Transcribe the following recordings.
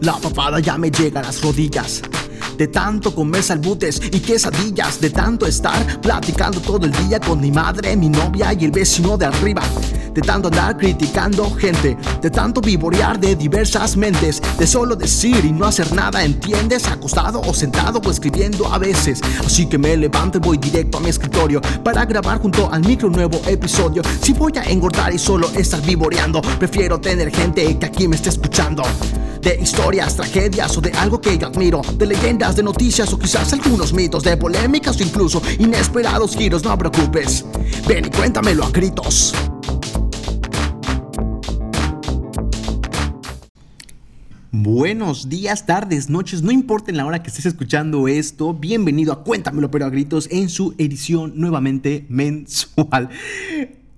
La papada ya me llega a las rodillas. De tanto comer salbutes y quesadillas, de tanto estar platicando todo el día con mi madre, mi novia y el vecino de arriba. De tanto andar criticando gente, de tanto vivorear de diversas mentes, de solo decir y no hacer nada, ¿entiendes? Acostado o sentado o escribiendo a veces. Así que me levanto y voy directo a mi escritorio para grabar junto al micro un nuevo episodio. Si voy a engordar y solo estar vivoreando, prefiero tener gente que aquí me esté escuchando de historias, tragedias o de algo que yo admiro, de leyendas, de noticias o quizás algunos mitos, de polémicas o incluso inesperados giros, no preocupes. Ven y cuéntamelo a gritos. Buenos días, tardes, noches, no importa en la hora que estés escuchando esto, bienvenido a Cuéntamelo pero a gritos en su edición nuevamente mensual.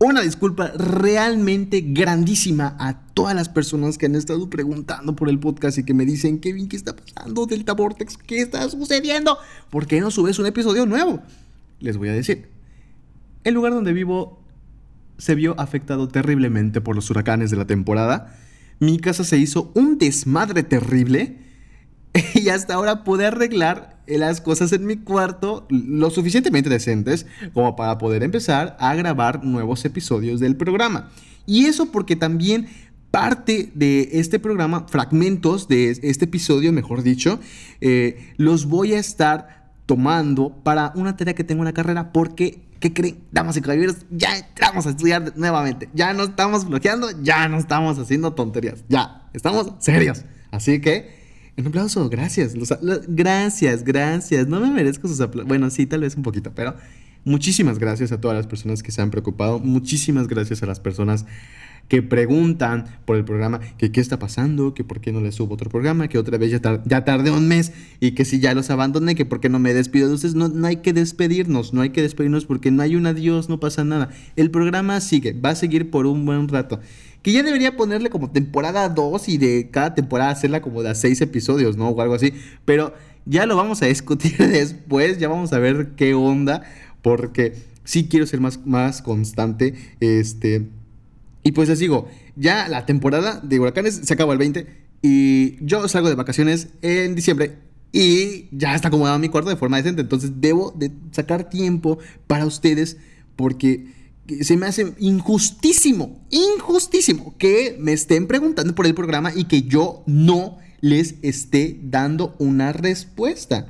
Una disculpa realmente grandísima a todas las personas que han estado preguntando por el podcast y que me dicen, Kevin, ¿qué está pasando? Delta Vortex, ¿qué está sucediendo? ¿Por qué no subes un episodio nuevo? Les voy a decir, el lugar donde vivo se vio afectado terriblemente por los huracanes de la temporada mi casa se hizo un desmadre terrible y hasta ahora pude arreglar las cosas en mi cuarto lo suficientemente decentes como para poder empezar a grabar nuevos episodios del programa. Y eso porque también parte de este programa, fragmentos de este episodio, mejor dicho, eh, los voy a estar tomando para una tarea que tengo en la carrera porque ¿Qué creen? Damas y caballeros, ya entramos a estudiar nuevamente. Ya no estamos bloqueando, ya no estamos haciendo tonterías. Ya, estamos serios. Así que, un aplauso, gracias. gracias, gracias. No me merezco sus aplausos. Bueno, sí, tal vez un poquito, pero muchísimas gracias a todas las personas que se han preocupado. Muchísimas gracias a las personas que preguntan por el programa, que qué está pasando, que por qué no les subo otro programa, que otra vez ya, ya tardé un mes y que si ya los abandoné, que por qué no me despido de ustedes. No, no hay que despedirnos, no hay que despedirnos porque no hay un adiós, no pasa nada. El programa sigue, va a seguir por un buen rato. Que ya debería ponerle como temporada 2 y de cada temporada hacerla como de a 6 episodios, ¿no? O algo así. Pero ya lo vamos a discutir después, ya vamos a ver qué onda, porque sí quiero ser más, más constante. Este y pues les digo, ya la temporada de huracanes se acaba el 20 y yo salgo de vacaciones en diciembre y ya está acomodado mi cuarto de forma decente. Entonces debo de sacar tiempo para ustedes porque se me hace injustísimo, injustísimo que me estén preguntando por el programa y que yo no les esté dando una respuesta.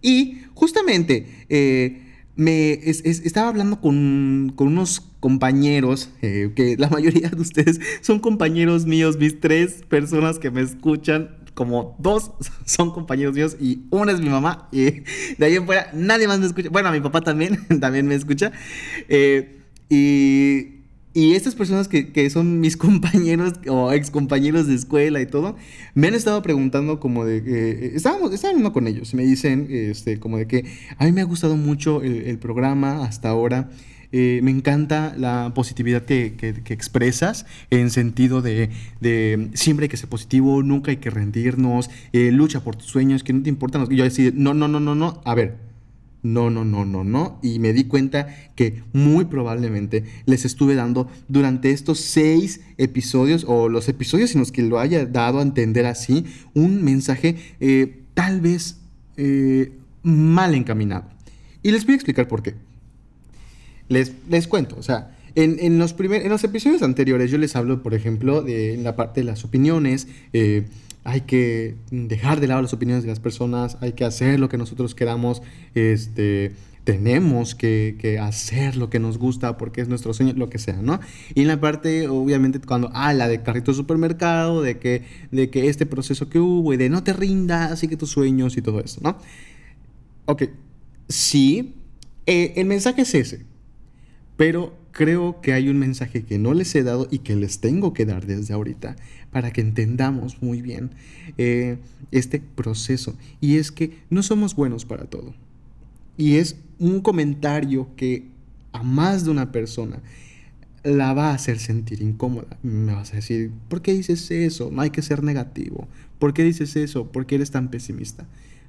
Y justamente eh, me estaba hablando con, con unos compañeros, eh, que la mayoría de ustedes son compañeros míos, mis tres personas que me escuchan, como dos son compañeros míos y una es mi mamá, y de ahí en fuera nadie más me escucha. Bueno, mi papá también, también me escucha. Eh, y, y, estas personas que, que, son mis compañeros o ex compañeros de escuela y todo, me han estado preguntando como de que, eh, estábamos, estaba hablando con ellos, me dicen este, como de que a mí me ha gustado mucho el, programa hasta ahora. Eh, me encanta la positividad que, expresas en sentido de, siempre hay que ser positivo, nunca hay que rendirnos, eh, lucha por tus sueños, que no te importan. Yo decía, no, no, no, no, no, a ver, no, no, no, no, no. Y me di cuenta que muy probablemente les estuve dando durante estos seis episodios o los episodios en los que lo haya dado a entender así, un mensaje eh, tal vez mal encaminado. Y les voy a explicar por qué. Les, les cuento, o sea, en, los primer, en los episodios anteriores yo les hablo, por ejemplo, de la parte de las opiniones. Eh, hay que dejar de lado las opiniones de las personas, hay que hacer lo que nosotros queramos, este, tenemos que, hacer lo que nos gusta porque es nuestro sueño, lo que sea, ¿no? Y en la parte, obviamente, cuando, ah, la de carrito de supermercado, de que, de que este proceso que hubo y de no te rindas, sigue tus sueños y todo eso, ¿no? Ok, sí, eh, el mensaje es ese pero creo que hay un mensaje que no les he dado y que les tengo que dar desde ahorita para que entendamos muy bien eh, este proceso. Y es que no somos buenos para todo. Y es un comentario que a más de una persona la va a hacer sentir incómoda. Me vas a decir, ¿por qué dices eso? No hay que ser negativo. ¿Por qué dices eso? ¿Por qué eres tan pesimista?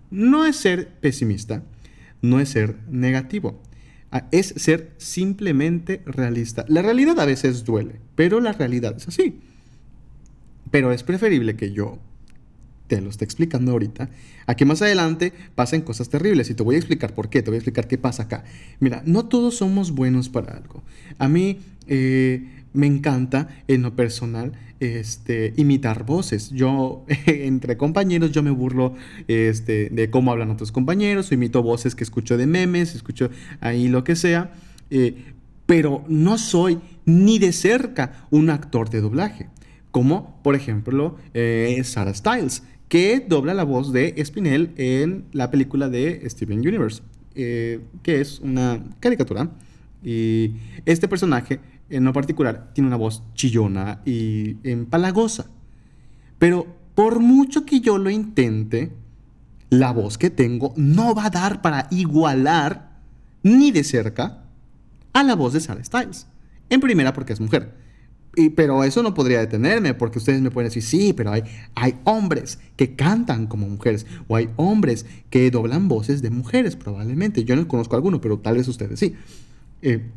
No es ser pesimista, no es ser negativo es ser simplemente realista. La realidad a veces duele, pero la realidad es así. Pero es preferible que yo te lo está explicando ahorita, aquí más adelante pasan cosas terribles y te voy a explicar por qué, te voy a explicar qué pasa acá. Mira, no todos somos buenos para algo. A mí eh, me encanta en lo personal este, imitar voces. Yo, entre compañeros, yo me burlo este, de cómo hablan otros compañeros, imito voces que escucho de memes, escucho ahí lo que sea, eh, pero no soy ni de cerca un actor de doblaje como por ejemplo eh, Sarah Styles, que dobla la voz de Spinel en la película de Steven Universe, eh, que es una caricatura. Y este personaje, en lo particular, tiene una voz chillona y empalagosa. Pero por mucho que yo lo intente, la voz que tengo no va a dar para igualar ni de cerca a la voz de Sarah Styles. En primera porque es mujer pero eso no podría detenerme, porque ustedes me pueden decir, sí, pero hay, hay hombres que cantan como mujeres, o hay hombres que doblan voces de mujeres, probablemente. Yo no conozco alguno, pero tal vez ustedes sí. Eh,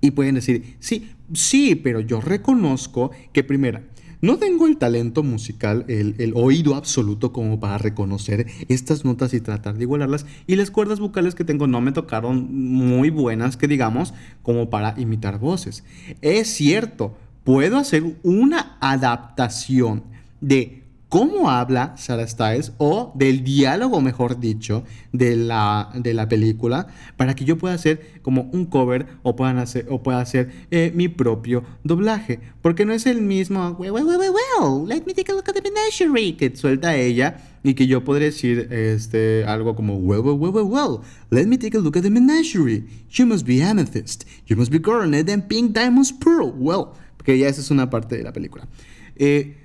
y pueden decir, sí, sí, pero yo reconozco que primera, no tengo el talento musical, el, el, oído absoluto como para reconocer estas notas y tratar de igualarlas. Y las cuerdas vocales que tengo no me tocaron muy buenas, que digamos, como para imitar voces. Es cierto, puedo hacer una adaptación de cómo habla Sarah Styles o del diálogo, mejor dicho, de la, de la película para que yo pueda hacer como un cover o, puedan hacer, o pueda hacer eh, mi propio doblaje. Porque no es el mismo, well, well, well, well, let me take a look at the menagerie que suelta ella y que yo podré decir este, algo como, well, well, well, well, well, let me take a look at the menagerie. You must be amethyst. You must be coronet and pink diamonds pearl. Well, porque ya esa es una parte de la película. Eh,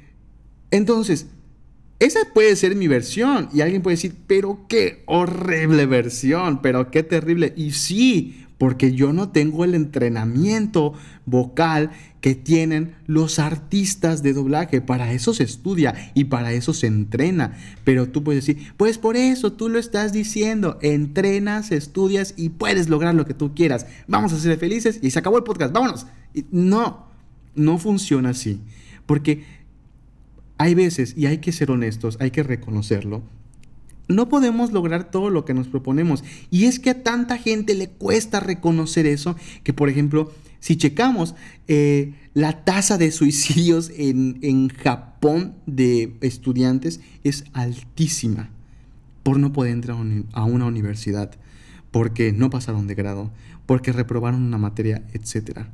entonces, esa puede ser mi versión y alguien puede decir, pero qué horrible versión, pero qué terrible. Y sí, porque yo no tengo el entrenamiento vocal que tienen los artistas de doblaje. Para eso se estudia y para eso se entrena. Pero tú puedes decir, pues por eso tú lo estás diciendo. Entrenas, estudias y puedes lograr lo que tú quieras. Vamos a ser felices y se acabó el podcast. Vámonos. no, no funciona así. Porque hay veces, y hay que ser honestos, hay que reconocerlo, no podemos lograr todo lo que nos proponemos. Y es que a tanta gente le cuesta reconocer eso, que por ejemplo, si checamos eh, la tasa de suicidios en, en Japón de estudiantes es altísima por no poder entrar a una universidad, porque no pasaron de grado, porque reprobaron una materia, etc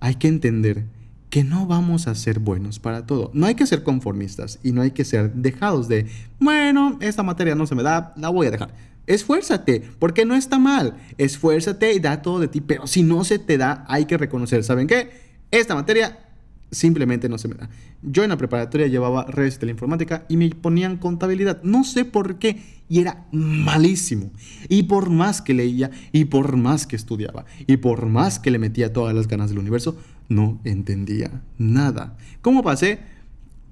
hay que entender que no vamos a ser buenos para todo. No hay que ser conformistas y no hay que ser dejados de, bueno, esta materia no se me da, la voy a dejar. Esfuérzate, porque no está mal. Esfuérzate y da todo de ti, pero si no se te da, hay que reconocer, ¿saben qué? Esta materia simplemente no se me da. Yo en la preparatoria llevaba redes de la informática y me ponían contabilidad. No sé por qué. Y era malísimo. Y por más que leía, y por más que estudiaba, y por más que le metía todas las ganas del universo, no entendía nada. ¿Cómo pasé?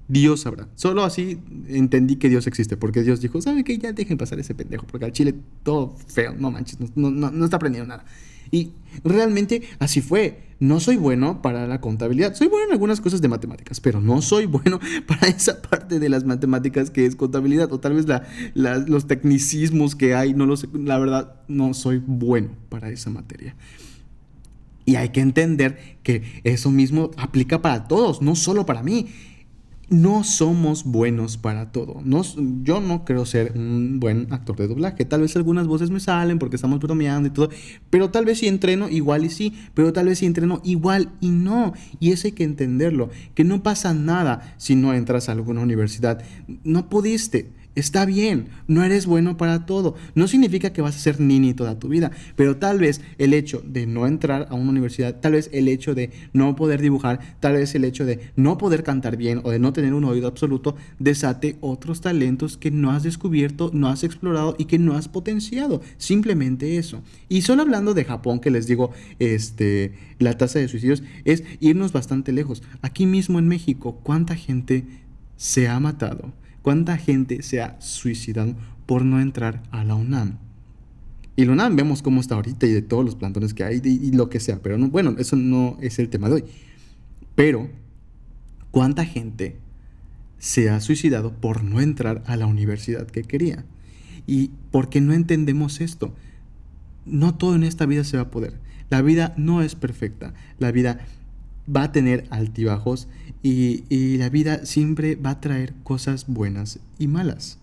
Dios sabrá. Solo así entendí que Dios existe, porque Dios dijo, ¿sabe qué? Ya dejen pasar ese pendejo, porque al chile todo feo, no manches, no, no, no está aprendiendo nada. Y realmente así fue. No soy bueno para la contabilidad. Soy bueno en algunas cosas de matemáticas, pero no soy bueno para esa parte de las matemáticas que es contabilidad. O tal vez los tecnicismos que hay, no lo sé. La verdad, no soy bueno para esa materia. Y hay que entender que eso mismo aplica para todos, no solo para mí no somos buenos para todo. yo no creo ser un buen actor de doblaje. Tal vez algunas voces me salen porque estamos bromeando y todo. Pero tal vez si entreno igual y sí. Pero tal vez si entreno igual y no. Y eso hay que entenderlo. Que no pasa nada si no entras a alguna universidad. No pudiste. Está bien, no eres bueno para todo. No significa que vas a ser nini toda tu vida, pero tal vez el hecho de no entrar a una universidad, tal vez el hecho de no poder dibujar, tal vez el hecho de no poder cantar bien o de no tener un oído absoluto, desate otros talentos que no has descubierto, no has explorado y que no has potenciado. Simplemente eso. Y solo hablando de Japón, que les digo, este, la tasa de suicidios es irnos bastante lejos. Aquí mismo en México, ¿cuánta gente se ha matado? ¿Cuánta gente se ha suicidado por no entrar a la UNAM? Y la UNAM vemos cómo está ahorita y de todos los plantones que hay y, lo que sea, pero no, bueno, eso no es el tema de hoy. Pero, ¿cuánta gente se ha suicidado por no entrar a la universidad que quería. ¿Y por qué no entendemos esto? No todo en esta vida se va a poder. La vida no es perfecta. La vida va a tener altibajos y, y, la vida siempre va a traer cosas buenas y malas.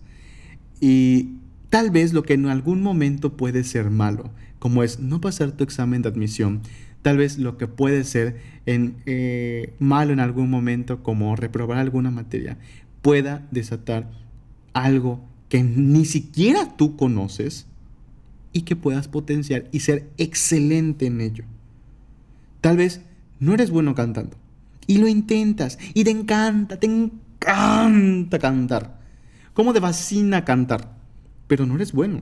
Y tal vez lo que en algún momento puede ser malo, como es no pasar tu examen de admisión, tal vez lo que puede ser en, eh, malo en algún momento, como reprobar alguna materia, pueda desatar algo que ni siquiera tú conoces y que puedas potenciar y ser excelente en ello. Tal vez no eres bueno cantando y lo intentas y te encanta, te encanta cantar. ¿Cómo te fascina cantar? Pero no eres bueno.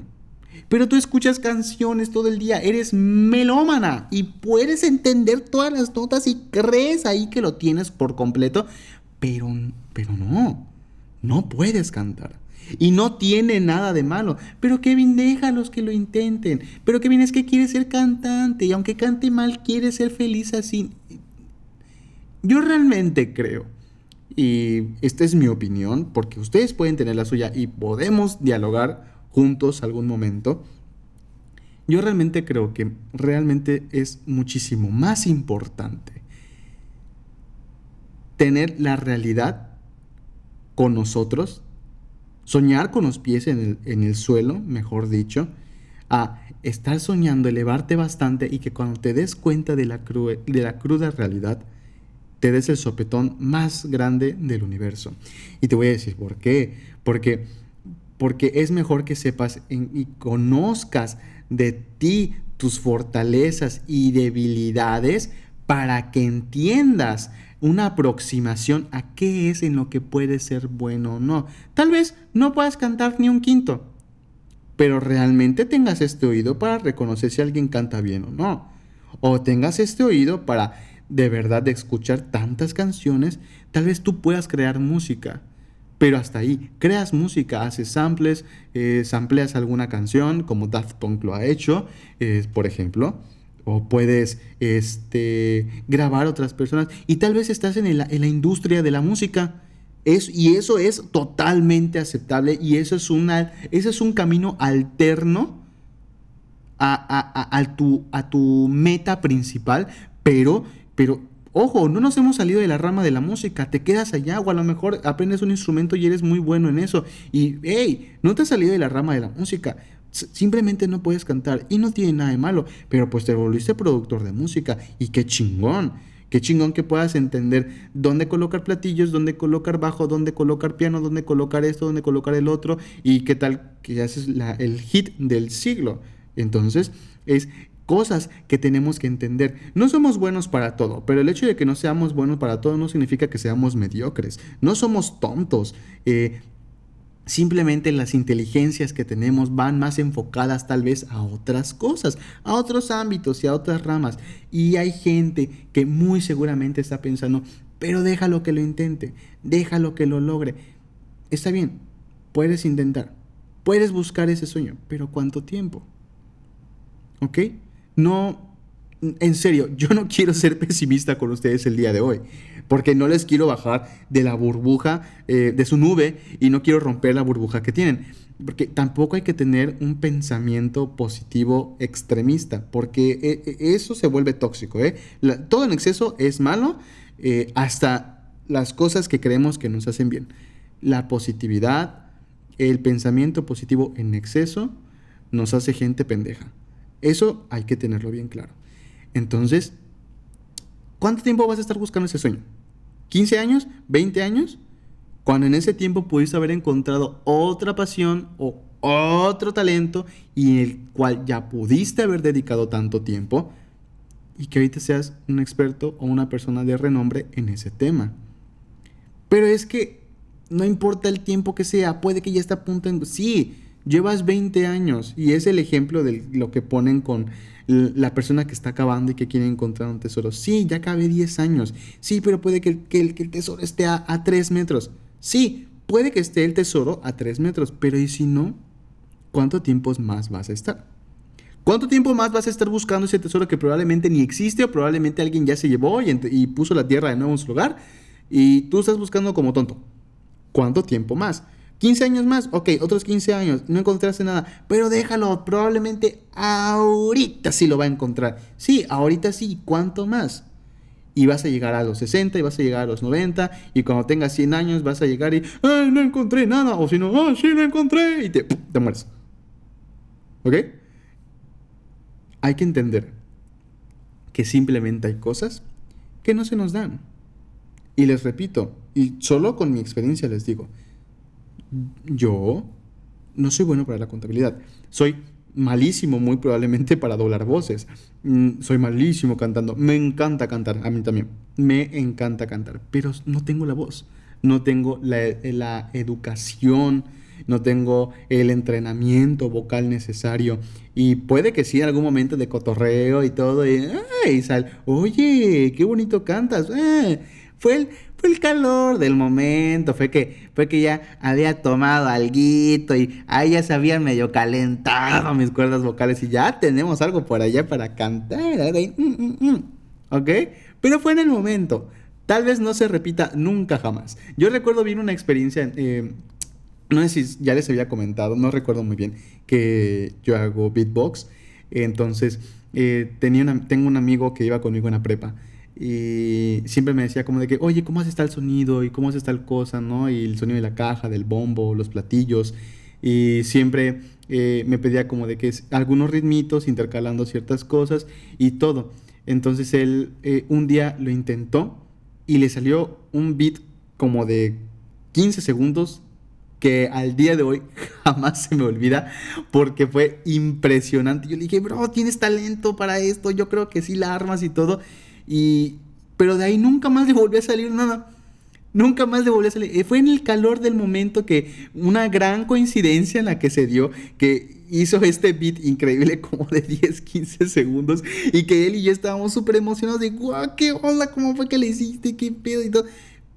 Pero tú escuchas canciones todo el día, eres melómana y puedes entender todas las notas y crees ahí que lo tienes por completo, pero, pero no, no puedes cantar. Y no tiene nada de malo. Pero Kevin, déjalos que lo intenten. Pero Kevin es que quiere ser cantante y aunque cante mal, quiere ser feliz así. Yo realmente creo, y esta es mi opinión, porque ustedes pueden tener la suya y podemos dialogar juntos algún momento. Yo realmente creo que realmente es muchísimo más importante tener la realidad con nosotros, soñar con los pies en el, suelo, mejor dicho, a estar soñando, elevarte bastante y que cuando te des cuenta de la, de la cruda realidad, te des el sopetón más grande del universo. Y te voy a decir por qué. Porque porque es mejor que sepas y conozcas de ti tus fortalezas y debilidades para que entiendas una aproximación a qué es en lo que puede ser bueno o no. Tal vez no puedas cantar ni un quinto, pero realmente tengas este oído para reconocer si alguien canta bien o no. O tengas este oído para de verdad escuchar tantas canciones, tal vez tú puedas crear música pero hasta ahí. Creas música, haces samples, eh, sampleas alguna canción, como Daft Punk lo ha hecho, eh, por ejemplo. O puedes este, grabar otras personas. Y tal vez estás en, la industria de la música. Es, y eso es totalmente aceptable. Y eso es, una, ese es un camino alterno a, tu, a tu meta principal. Pero, pero Ojo, no nos hemos salido de la rama de la música, te quedas allá o a lo mejor aprendes un instrumento y eres muy bueno en eso. Y, hey, no te has salido de la rama de la música, simplemente no puedes cantar y no tiene nada de malo, pero pues te volviste productor de música y qué chingón. Qué chingón que puedas entender dónde colocar platillos, dónde colocar bajo, dónde colocar piano, dónde colocar esto, dónde colocar el otro y qué tal que haces el hit del siglo. Entonces, es cosas que tenemos que entender. No somos buenos para todo, pero el hecho de que no seamos buenos para todo no significa que seamos mediocres. No somos tontos. Eh, simplemente las inteligencias que tenemos van más enfocadas tal vez a otras cosas, a otros ámbitos y a otras ramas. Y hay gente que muy seguramente está pensando, pero déjalo que lo intente, déjalo que lo logre. Está bien, puedes intentar, puedes buscar ese sueño, pero ¿cuánto tiempo? ¿Ok? no, en serio, yo no quiero ser pesimista con ustedes el día de hoy, porque no les quiero bajar de la burbuja, eh, de su nube, y no quiero romper la burbuja que tienen. Porque tampoco hay que tener un pensamiento positivo extremista, porque eh, eh, eso se vuelve tóxico. todo en exceso es malo, hasta las cosas que creemos que nos hacen bien. La positividad, el pensamiento positivo en exceso, nos hace gente pendeja. Eso hay que tenerlo bien claro. Entonces, ¿cuánto tiempo vas a estar buscando ese sueño? ¿15 años? ¿20 años? Cuando en ese tiempo pudiste haber encontrado otra pasión o otro talento y el cual ya pudiste haber dedicado tanto tiempo y que ahorita seas un experto o una persona de renombre en ese tema. Pero es que no importa el tiempo que sea, puede que ya esté a punto en... Sí, Llevas 20 años y es el ejemplo de lo que ponen con la persona que está acabando y que quiere encontrar un tesoro. Sí, ya cabe 10 años. Sí, pero puede que, el, tesoro esté a, a 3 metros. Sí, puede que esté el tesoro a 3 metros, pero ¿y si no? ¿Cuánto tiempo más vas a estar? ¿Cuánto tiempo más vas a estar buscando ese tesoro que probablemente ni existe o probablemente alguien ya se llevó y, y puso la tierra de nuevo en su lugar y tú estás buscando como tonto? ¿Cuánto tiempo más? 15 años más, ok, otros 15 años, no encontraste nada, pero déjalo, probablemente ahorita sí lo va a encontrar. Sí, ahorita sí, ¿cuánto más? Y vas a llegar a los 60 y vas a llegar a los 90 y cuando tengas 100 años vas a llegar y, ay, no encontré nada, o si no, ah, sí lo encontré y te, te mueres. ¿Ok? Hay que entender que simplemente hay cosas que no se nos dan. Y les repito, y solo con mi experiencia les digo, yo no soy bueno para la contabilidad. Soy malísimo muy probablemente para doblar voces. Mm, soy malísimo cantando. Me encanta cantar, a mí también. Me encanta cantar, pero no tengo la voz. No tengo la, educación, no tengo el entrenamiento vocal necesario. Y puede que sí, en algún momento de cotorreo y todo, y, sal, oye, qué bonito cantas. Eh, fue el, fue el calor del momento, fue que, fue que ya había tomado alguito y ahí ya se habían medio calentado mis cuerdas vocales y ya tenemos algo por allá para cantar. Mm, mm, mm, ¿Ok? Pero fue en el momento. Tal vez no se repita nunca jamás. Yo recuerdo bien una experiencia, eh, no sé si ya les había comentado, no recuerdo muy bien, que yo hago beatbox. Entonces, eh, tenía tengo un amigo que iba conmigo en la prepa y siempre me decía como de que, oye, ¿cómo hace está el sonido? ¿Y cómo hace tal cosa? ¿No? Y el sonido de la caja, del bombo, los platillos. Y siempre eh, me pedía como de que algunos ritmitos, intercalando ciertas cosas y todo. Entonces él eh, un día lo intentó y le salió un beat como de 15 segundos que al día de hoy jamás se me olvida porque fue impresionante. Yo le dije, bro, tienes talento para esto, yo creo que sí la armas y todo. Y, pero de ahí nunca más le volvió a salir nada. Nunca más le volvió a salir. Eh, fue en el calor del momento que una gran coincidencia en la que se dio que hizo este beat increíble como de 10, 15 segundos y que él y yo estábamos súper emocionados de, guau, qué onda, cómo fue que le hiciste, qué pedo y todo.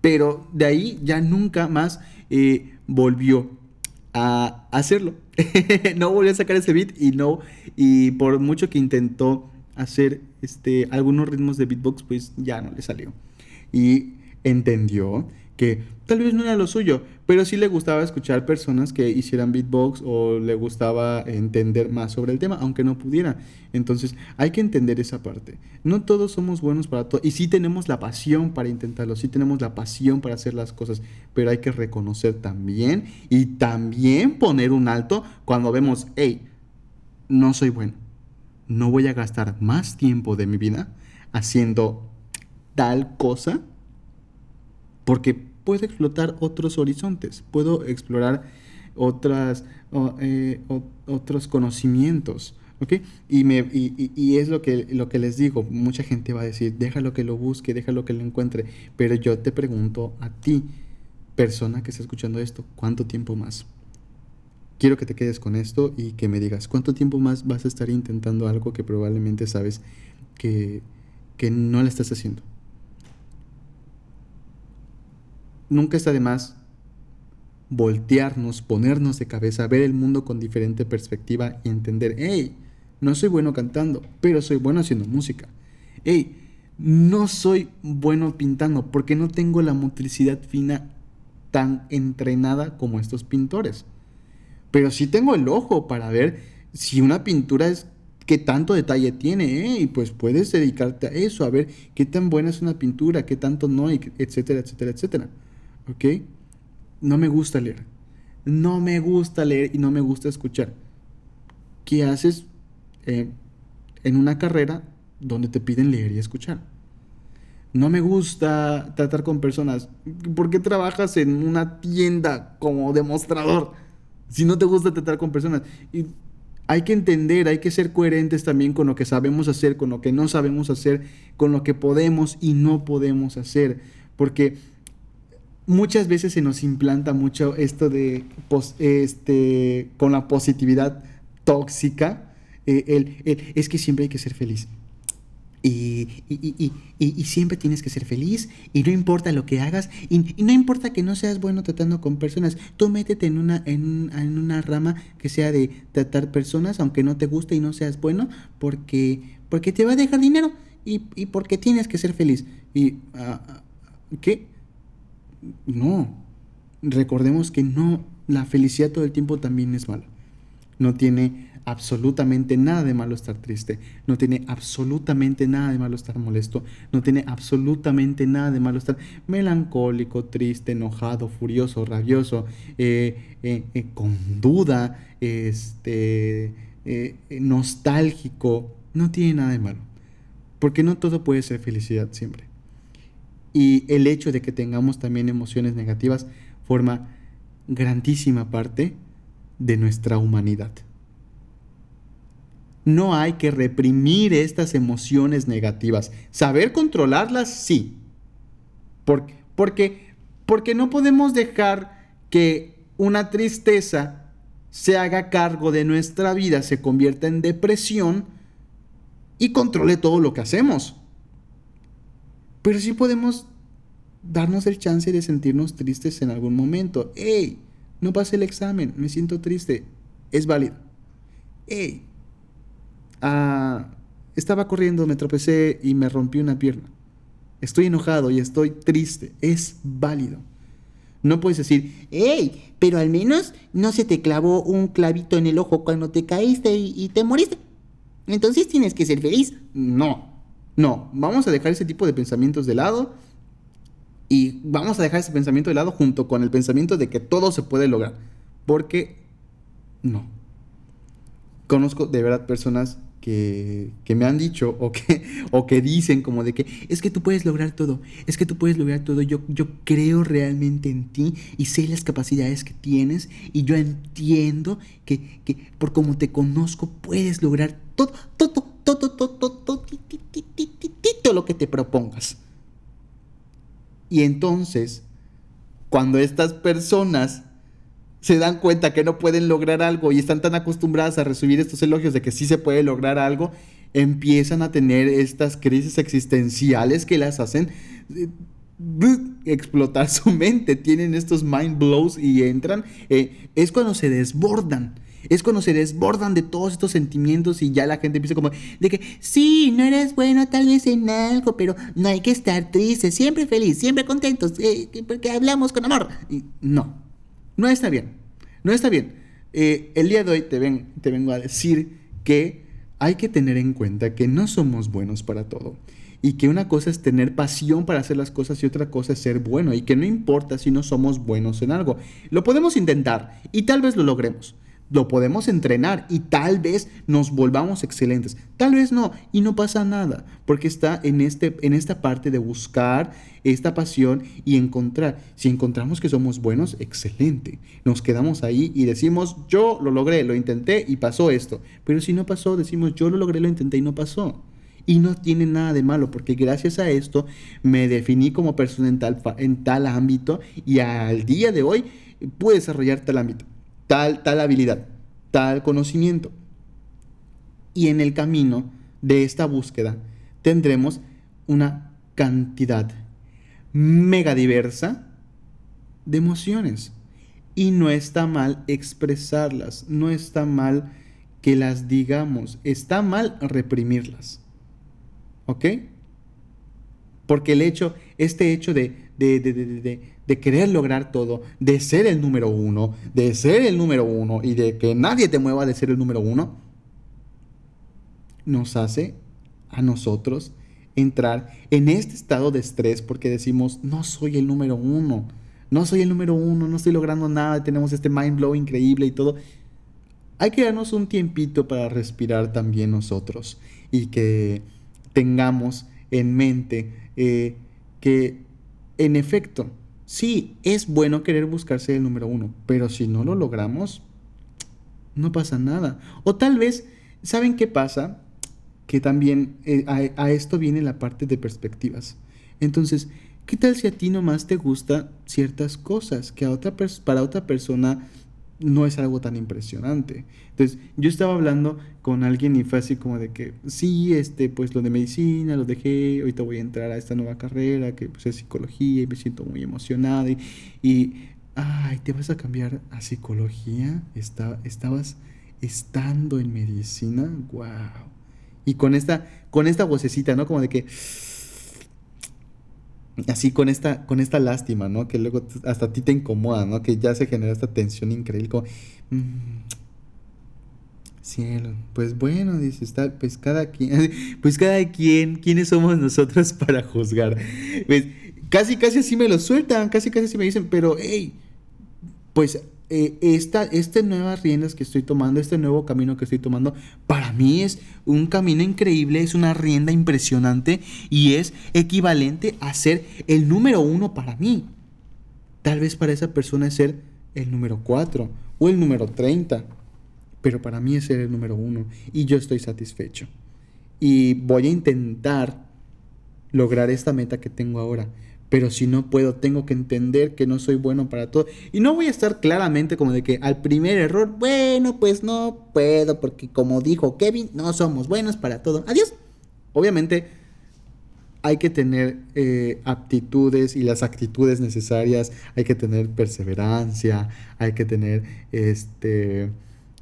Pero de ahí ya nunca más eh, volvió a hacerlo. no volvió a sacar ese beat y no, y por mucho que intentó hacer este, algunos ritmos de beatbox, pues ya no le salió. Y entendió que tal vez no era lo suyo, pero sí le gustaba escuchar personas que hicieran beatbox o le gustaba entender más sobre el tema, aunque no pudiera. Entonces hay que entender esa parte. No todos somos buenos para todo y sí tenemos la pasión para intentarlo, sí tenemos la pasión para hacer las cosas, pero hay que reconocer también y también poner un alto cuando vemos, hey, no soy bueno no voy a gastar más tiempo de mi vida haciendo tal cosa porque puedo explotar otros horizontes, puedo explorar otras, eh, otros conocimientos. ¿ok? Y, me, y, es lo que, lo que les digo, mucha gente va a decir, déjalo que lo busque, déjalo que lo encuentre, pero yo te pregunto a ti, persona que está escuchando esto, ¿cuánto tiempo más? Quiero que te quedes con esto y que me digas cuánto tiempo más vas a estar intentando algo que probablemente sabes que, que no le estás haciendo. Nunca está de más voltearnos, ponernos de cabeza, ver el mundo con diferente perspectiva y entender, hey, no soy bueno cantando, pero soy bueno haciendo música. Hey, no soy bueno pintando porque no tengo la motricidad fina tan entrenada como estos pintores pero sí tengo el ojo para ver si una pintura es qué tanto detalle tiene, ¿eh? y pues puedes dedicarte a eso, a ver qué tan buena es una pintura, qué tanto no, etcétera, etcétera, etcétera. ¿Ok? No me gusta leer. No me gusta leer y no me gusta escuchar. ¿Qué haces eh, en una carrera donde te piden leer y escuchar? No me gusta tratar con personas. ¿Por qué trabajas en una tienda como demostrador? Si no te gusta tratar con personas. Y hay que entender, hay que ser coherentes también con lo que sabemos hacer, con lo que no sabemos hacer, con lo que podemos y no podemos hacer. Porque muchas veces se nos implanta mucho esto de, este, con la positividad tóxica, eh, es que siempre hay que ser feliz. Y, siempre tienes que ser feliz y no importa lo que hagas y, no importa que no seas bueno tratando con personas, tú métete en una, en, una rama que sea de tratar personas aunque no te guste y no seas bueno porque, porque te va a dejar dinero y, porque tienes que ser feliz. ¿Y ah, qué? No, recordemos que no, la felicidad todo el tiempo también es mala. No tiene absolutamente nada de malo estar triste, no tiene absolutamente nada de malo estar molesto, no tiene absolutamente nada de malo estar melancólico, triste, enojado, furioso, rabioso, eh, eh, eh, con duda, este, nostálgico, no tiene nada de malo, porque no todo puede ser felicidad siempre. Y el hecho de que tengamos también emociones negativas forma grandísima parte de nuestra humanidad. No hay que reprimir estas emociones negativas. Saber controlarlas, sí. Porque, porque, porque no podemos dejar que una tristeza se haga cargo de nuestra vida, se convierta en depresión y controle todo lo que hacemos. Pero sí podemos darnos el chance de sentirnos tristes en algún momento. ¡Ey! No pasé el examen, me siento triste. Es válido. ¡Ey! Ah, estaba corriendo, me tropecé y me rompí una pierna. Estoy enojado y estoy triste. Es válido. No puedes decir, ¡Ey! Pero al menos no se te clavó un clavito en el ojo cuando te caíste y, y te moriste. Entonces tienes que ser feliz. No, no. Vamos a dejar ese tipo de pensamientos de lado y vamos a dejar ese pensamiento de lado junto con el pensamiento de que todo se puede lograr. Porque no. Conozco de verdad personas que, me han dicho o que, o que dicen como de que es que tú puedes lograr todo, es que tú puedes lograr todo, yo, yo creo realmente en ti y sé las capacidades que tienes y yo entiendo que, que por como te conozco puedes lograr todo, todo, todo, todo, todo, todo, todo lo que te propongas. Y entonces, cuando estas personas se dan cuenta que no pueden lograr algo y están tan acostumbradas a recibir estos elogios de que sí se puede lograr algo, empiezan a tener estas crisis existenciales que las hacen eh, explotar su mente, tienen estos mind blows y entran, eh, es cuando se desbordan. Es cuando se desbordan de todos estos sentimientos y ya la gente empieza como de que sí, no eres bueno tal vez en algo, pero no hay que estar triste, siempre feliz, siempre contentos, eh, porque hablamos con amor. No, no está bien, no está bien. Eh, el día de hoy te, ven, te vengo a decir que hay que tener en cuenta que no somos buenos para todo y que una cosa es tener pasión para hacer las cosas y otra cosa es ser bueno y que no importa si no somos buenos en algo. Lo podemos intentar y tal vez lo logremos lo podemos entrenar y tal vez nos volvamos excelentes. Tal vez no, y no pasa nada, porque está en, este, en esta parte de buscar esta pasión y encontrar. Si encontramos que somos buenos, excelente. Nos quedamos ahí y decimos, yo lo logré, lo intenté y pasó esto. Pero si no pasó, decimos, yo lo logré, lo intenté y no pasó. Y no tiene nada de malo, porque gracias a esto me definí como persona en tal, en tal ámbito y al día de hoy pude desarrollar tal ámbito tal, tal habilidad, tal conocimiento. Y en el camino de esta búsqueda tendremos una cantidad mega diversa de emociones. Y no está mal expresarlas, no está mal que las digamos, está mal reprimirlas. ¿Ok? Porque el hecho, este hecho de, de, de querer lograr todo, de ser el número uno, de ser el número uno y de que nadie te mueva de ser el número uno, nos hace a nosotros entrar en este estado de estrés porque decimos, no soy el número uno, no soy el número uno, no estoy logrando nada, tenemos este mind blow increíble y todo. Hay que darnos un tiempito para respirar también nosotros y que tengamos en mente eh, que en efecto Sí, es bueno querer buscarse el número uno, pero si no lo logramos, no pasa nada. O tal vez, ¿saben qué pasa? Que también eh, a, esto viene la parte de perspectivas. Entonces, ¿qué tal si a ti nomás te gustan ciertas cosas que a otra para otra persona no es algo tan impresionante. Entonces, yo estaba hablando con alguien y fue así como de que, sí, este, pues lo de medicina lo dejé, ahorita voy a entrar a esta nueva carrera que pues, es psicología y me siento muy emocionada y, y ay, ¿te vas a cambiar a psicología? Está, estabas estando en medicina, wow. Y con esta, con esta vocecita, ¿no? Como de que, así con esta, con esta lástima, ¿no? Que luego hasta a ti te incomoda, ¿no? Que ya se genera esta tensión increíble, como, mm, cielo, pues bueno, dice, está, pues cada quien, pues cada quien, ¿quiénes somos nosotros para juzgar? Pues casi, casi así me lo sueltan, casi, casi así me dicen, pero, hey, pues eh, esta, este nuevas riendas que estoy tomando, este nuevo camino que estoy tomando, para mí es un camino increíble, es una rienda impresionante y es equivalente a ser el número uno para mí. Tal vez para esa persona es ser el número cuatro o el número treinta, pero para mí es ser el número uno y yo estoy satisfecho. Y voy a intentar lograr esta meta que tengo ahora pero si no puedo, tengo que entender que no soy bueno para todo. Y no voy a estar claramente como de que al primer error, bueno, pues no puedo, porque como dijo Kevin, no somos buenos para todo. Adiós. Obviamente hay que tener eh, aptitudes y las actitudes necesarias, hay que tener perseverancia, hay que tener este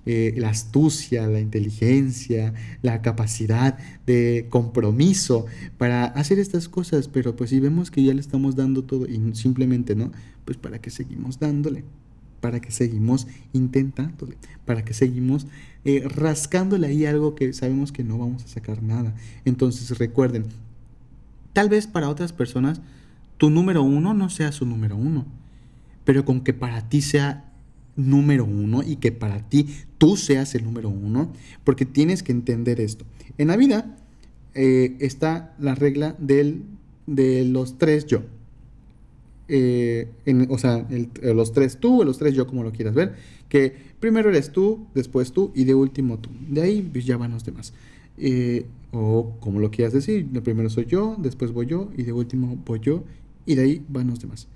eh, la astucia, la inteligencia, la capacidad de compromiso para hacer estas cosas, pero pues si vemos que ya le estamos dando todo y simplemente no, pues para qué seguimos dándole, para que seguimos intentándole, para que seguimos eh, rascándole ahí algo que sabemos que no vamos a sacar nada. Entonces recuerden, tal vez para otras personas tu número uno no sea su número uno, pero con que para ti sea número uno y que para ti tú seas el número uno, porque tienes que entender esto. En la vida eh, está la regla del, de los tres yo. Eh, o sea, los tres tú los tres yo, como lo quieras ver, que primero eres tú, después tú y de último tú. De ahí pues, ya van los demás. Eh, o como lo quieras decir, de primero soy yo, después voy yo y de último voy yo y de ahí van los demás.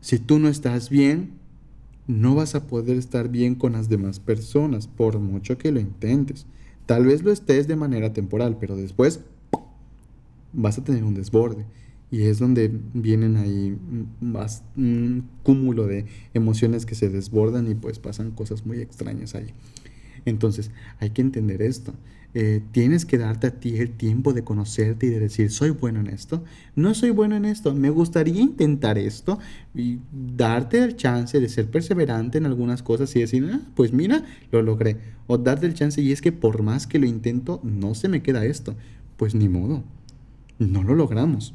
Si tú no estás bien, no vas a poder estar bien con las demás personas, por mucho que lo intentes. Tal vez lo estés de manera temporal, pero después vas a tener un desborde. Y es donde vienen ahí un cúmulo de emociones que se desbordan y pues pasan cosas muy extrañas ahí. Entonces, hay que entender esto. Eh, tienes que darte a ti el tiempo de conocerte y de decir, soy bueno en esto, no soy bueno en esto, me gustaría intentar esto y darte el chance de ser perseverante en algunas cosas y decir, ah, pues mira, lo logré. O darte el chance y es que por más que lo intento, no se me queda esto. Pues ni modo, no lo logramos.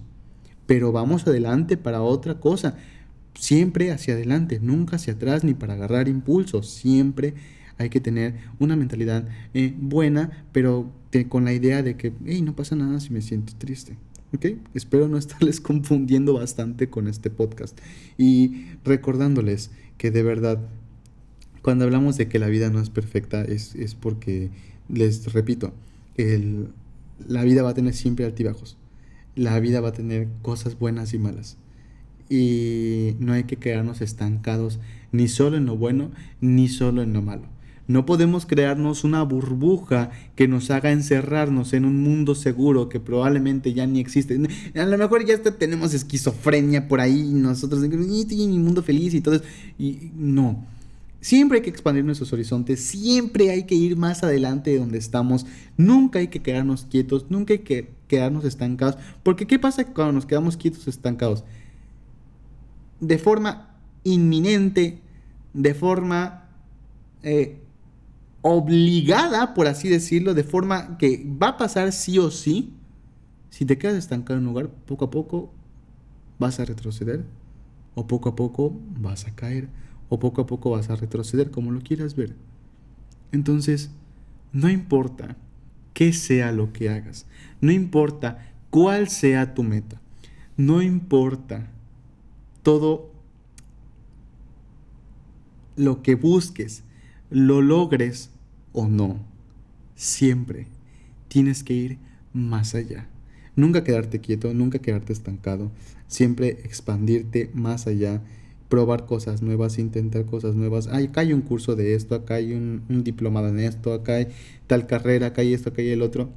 Pero vamos adelante para otra cosa. Siempre hacia adelante, nunca hacia atrás ni para agarrar impulso, siempre hay que tener una mentalidad eh, buena, pero con la idea de que, hey, no pasa nada si me siento triste. ¿Ok? Espero no estarles confundiendo bastante con este podcast. Y recordándoles que de verdad, cuando hablamos de que la vida no es perfecta, es, es porque, les repito, la vida va a tener siempre altibajos. La vida va a tener cosas buenas y malas. Y no hay que quedarnos estancados ni solo en lo bueno, ni solo en lo malo. No podemos crearnos una burbuja que nos haga encerrarnos en un mundo seguro que probablemente ya ni existe. A lo mejor ya tenemos esquizofrenia por ahí, nosotros, y mi mundo feliz y todo eso. Y no. Siempre hay que expandir nuestros horizontes, siempre hay que ir más adelante de donde estamos, nunca hay que quedarnos quietos, nunca hay que quedarnos estancados, porque ¿qué pasa cuando nos quedamos quietos estancados? De forma inminente, de forma eh, obligada, por así decirlo, de forma que va a pasar sí o sí. Si te quedas estancado en un lugar, poco a poco vas a retroceder, o poco a poco vas a caer, o poco a poco vas a retroceder, como lo quieras ver. Entonces, no importa qué sea lo que hagas, no importa cuál sea tu meta, no importa todo lo que busques, lo logres o no, siempre tienes que ir más allá. Nunca quedarte quieto, nunca quedarte estancado, siempre expandirte más allá, probar cosas nuevas, intentar cosas nuevas. acá hay un curso de esto, acá hay un, diplomado en esto, acá hay tal carrera, acá hay esto, acá hay el otro.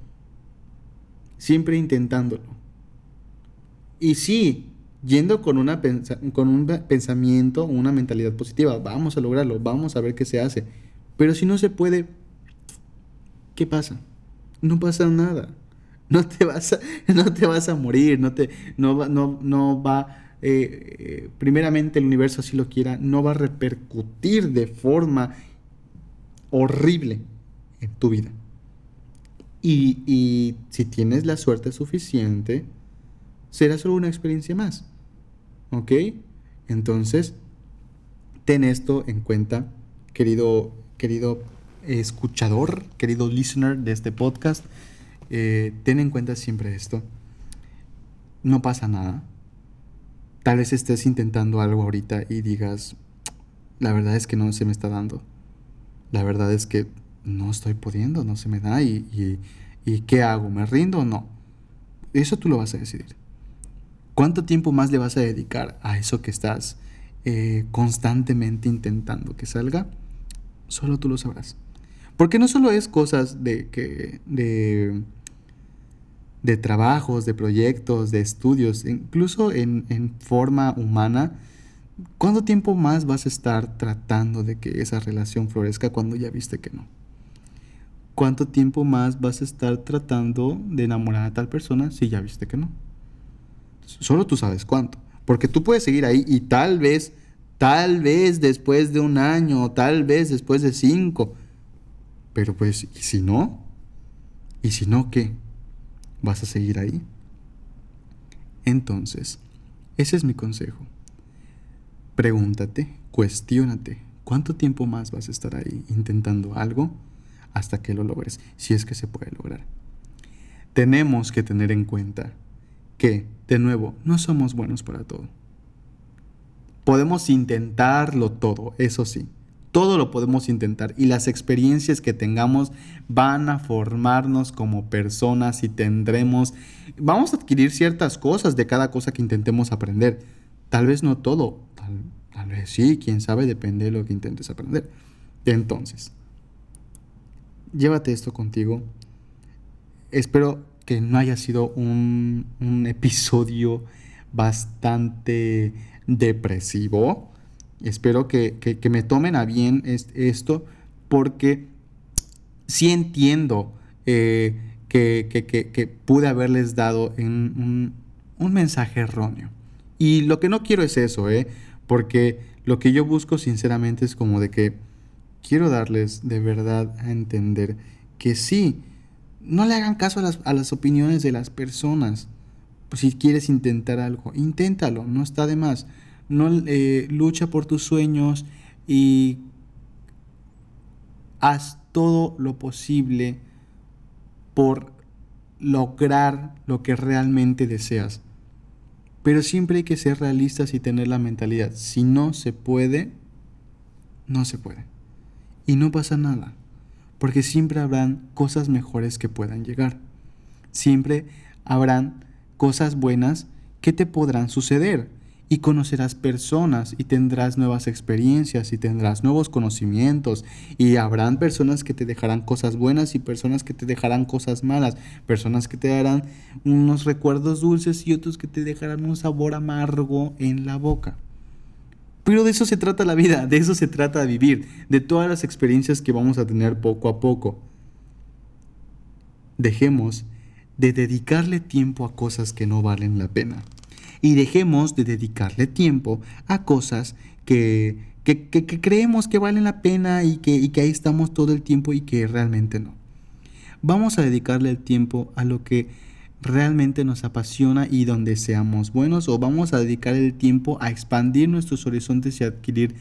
Siempre intentándolo. Y sí, yendo con, una con un pensamiento, una mentalidad positiva, vamos a lograrlo, vamos a ver qué se hace. Pero si no se puede, ¿qué pasa? No pasa nada. no te vas a, no te vas a morir, no, te, no, no, no va, eh, eh, primeramente el universo así lo quiera, no va a repercutir de forma horrible en tu vida. Y, y si tienes la suerte suficiente, será solo una experiencia más. ¿Ok? Entonces, ten esto en cuenta, querido, querido escuchador, querido listener de este podcast. Eh, ten en cuenta siempre esto. No pasa nada. Tal vez estés intentando algo ahorita y digas, la verdad es que no se me está dando. La verdad es que no estoy pudiendo, no se me da y, y, y ¿qué hago? ¿Me rindo o no? Eso tú lo vas a decidir. ¿Cuánto tiempo más le vas a dedicar a eso que estás eh, constantemente intentando que salga? Solo tú lo sabrás. Porque no solo es cosas de, que, de, de trabajos, de proyectos, de estudios, incluso en, en forma humana. ¿Cuánto tiempo más vas a estar tratando de que esa relación florezca cuando ya viste que no? ¿Cuánto tiempo más vas a estar tratando de enamorar a tal persona si ya viste que no? Solo tú sabes cuánto. Porque tú puedes seguir ahí y tal vez, tal vez después de un año, tal vez después de cinco. Pero pues, ¿y si no? ¿Y si no qué? ¿Vas a seguir ahí? Entonces, ese es mi consejo. Pregúntate, cuestiónate, ¿cuánto tiempo más vas a estar ahí intentando algo hasta que lo logres? Si es que se puede lograr. Tenemos que tener en cuenta que, de nuevo, no somos buenos para todo. Podemos intentarlo todo, eso sí. Todo lo podemos intentar y las experiencias que tengamos van a formarnos como personas y tendremos, vamos a adquirir ciertas cosas de cada cosa que intentemos aprender. Tal vez no todo, tal, vez sí, quién sabe, depende de lo que intentes aprender. Entonces, llévate esto contigo. Espero que no haya sido un, episodio bastante depresivo. Espero que, me tomen a bien esto porque sí entiendo eh, que, pude haberles dado un, un, mensaje erróneo. Y lo que no quiero es eso, ¿eh? porque lo que yo busco sinceramente es como de que quiero darles de verdad a entender que sí, no le hagan caso a las, opiniones de las personas. Pues si quieres intentar algo, inténtalo, no está de más. No eh, lucha por tus sueños y haz todo lo posible por lograr lo que realmente deseas. Pero siempre hay que ser realistas y tener la mentalidad. Si no se puede, no se puede. Y no pasa nada porque siempre habrán cosas mejores que puedan llegar. Siempre habrán cosas buenas que te podrán suceder y conocerás personas y tendrás nuevas experiencias y tendrás nuevos conocimientos y habrán personas que te dejarán cosas buenas y personas que te dejarán cosas malas, personas que te darán unos recuerdos dulces y otros que te dejarán un sabor amargo en la boca. Pero de eso se trata la vida, de eso se trata vivir, de todas las experiencias que vamos a tener poco a poco. Dejemos de dedicarle tiempo a cosas que no valen la pena. Y dejemos de dedicarle tiempo a cosas que, que, creemos que valen la pena y que, y que ahí estamos todo el tiempo y que realmente no. Vamos a dedicarle el tiempo a lo que realmente nos apasiona y donde seamos buenos o vamos a dedicar el tiempo a expandir nuestros horizontes y adquirir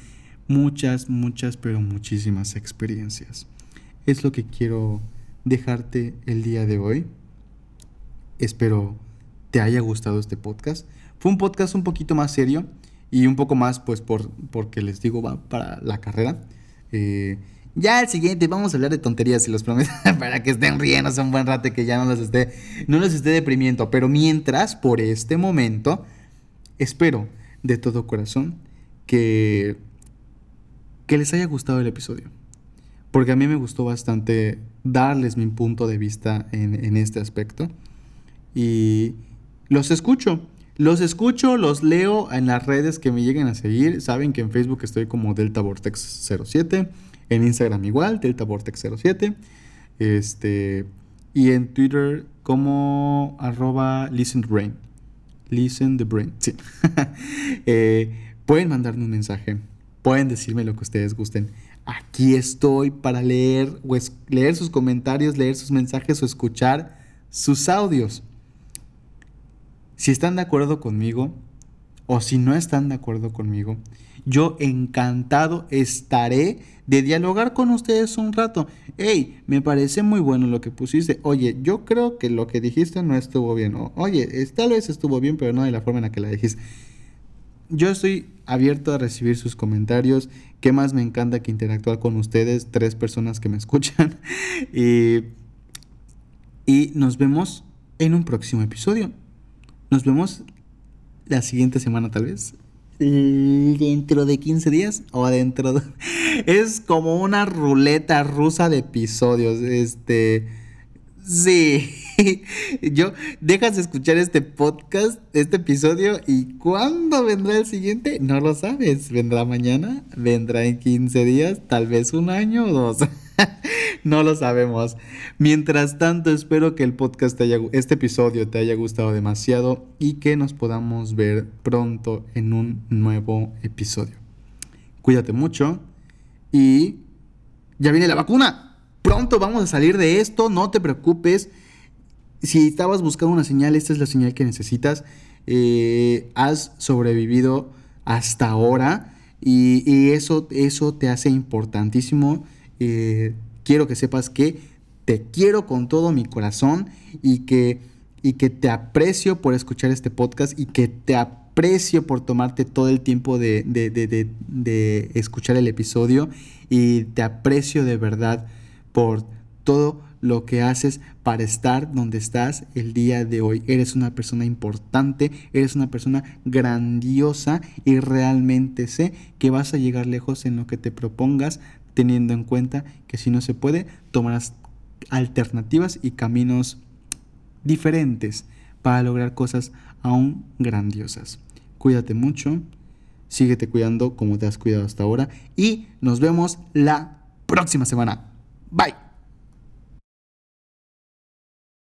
muchas, muchas, pero muchísimas experiencias. Es lo que quiero dejarte el día de hoy. Espero te haya gustado este podcast. Fue un podcast un poquito más serio y un poco más, pues, por, porque les digo, va para la carrera. Eh, ya el siguiente, vamos a hablar de tonterías, y los prometo, para que estén riendo un buen rato y que ya no los esté, no los esté deprimiendo. Pero mientras, por este momento, espero de todo corazón que, que les haya gustado el episodio. Porque a mí me gustó bastante darles mi punto de vista en, en este aspecto. Y los escucho. Los escucho, los leo en las redes que me lleguen a seguir. Saben que en Facebook estoy como Delta Vortex 07. En Instagram igual, Delta Vortex 07. Este, y en Twitter como arroba listen. Listen the brain. Sí. Eh, pueden mandarme un mensaje. Pueden decirme lo que ustedes gusten. Aquí estoy para leer, o leer sus comentarios, leer sus mensajes o escuchar sus audios. Si están de acuerdo conmigo o si no están de acuerdo conmigo, yo encantado estaré de dialogar con ustedes un rato. Hey, me parece muy bueno lo que pusiste. Oye, yo creo que lo que dijiste no estuvo bien. oye, tal vez estuvo bien, pero no de la forma en la que la dijiste. Yo estoy abierto a recibir sus comentarios. Qué más me encanta que interactuar con ustedes, tres personas que me escuchan. y, y nos vemos en un próximo episodio. Nos vemos la siguiente semana tal vez dentro de 15 días o dentro de... Es como una ruleta rusa de episodios. Este... Sí. Yo dejas de escuchar este podcast, este episodio y ¿cuándo vendrá el siguiente? No lo sabes. ¿Vendrá mañana? ¿Vendrá en 15 días? Tal vez un año o dos. no lo sabemos. Mientras tanto, espero que el podcast te haya, este episodio te haya gustado demasiado y que nos podamos ver pronto en un nuevo episodio. Cuídate mucho y ya viene la vacuna. Pronto vamos a salir de esto, no te preocupes. Si estabas buscando una señal, esta es la señal que necesitas. Eh, has sobrevivido hasta ahora y, eso, eso te hace importantísimo. Eh, quiero que sepas que te quiero con todo mi corazón y que, y que te aprecio por escuchar este podcast y que te aprecio por tomarte todo el tiempo de, de escuchar el episodio y te aprecio de verdad por todo lo que haces para estar donde estás el día de hoy. Eres una persona importante, eres una persona grandiosa y realmente sé que vas a llegar lejos en lo que te propongas teniendo en cuenta que si no se puede, tomarás alternativas y caminos diferentes para lograr cosas aún grandiosas. Cuídate mucho, síguete cuidando como te has cuidado hasta ahora y nos vemos la próxima semana. Bye.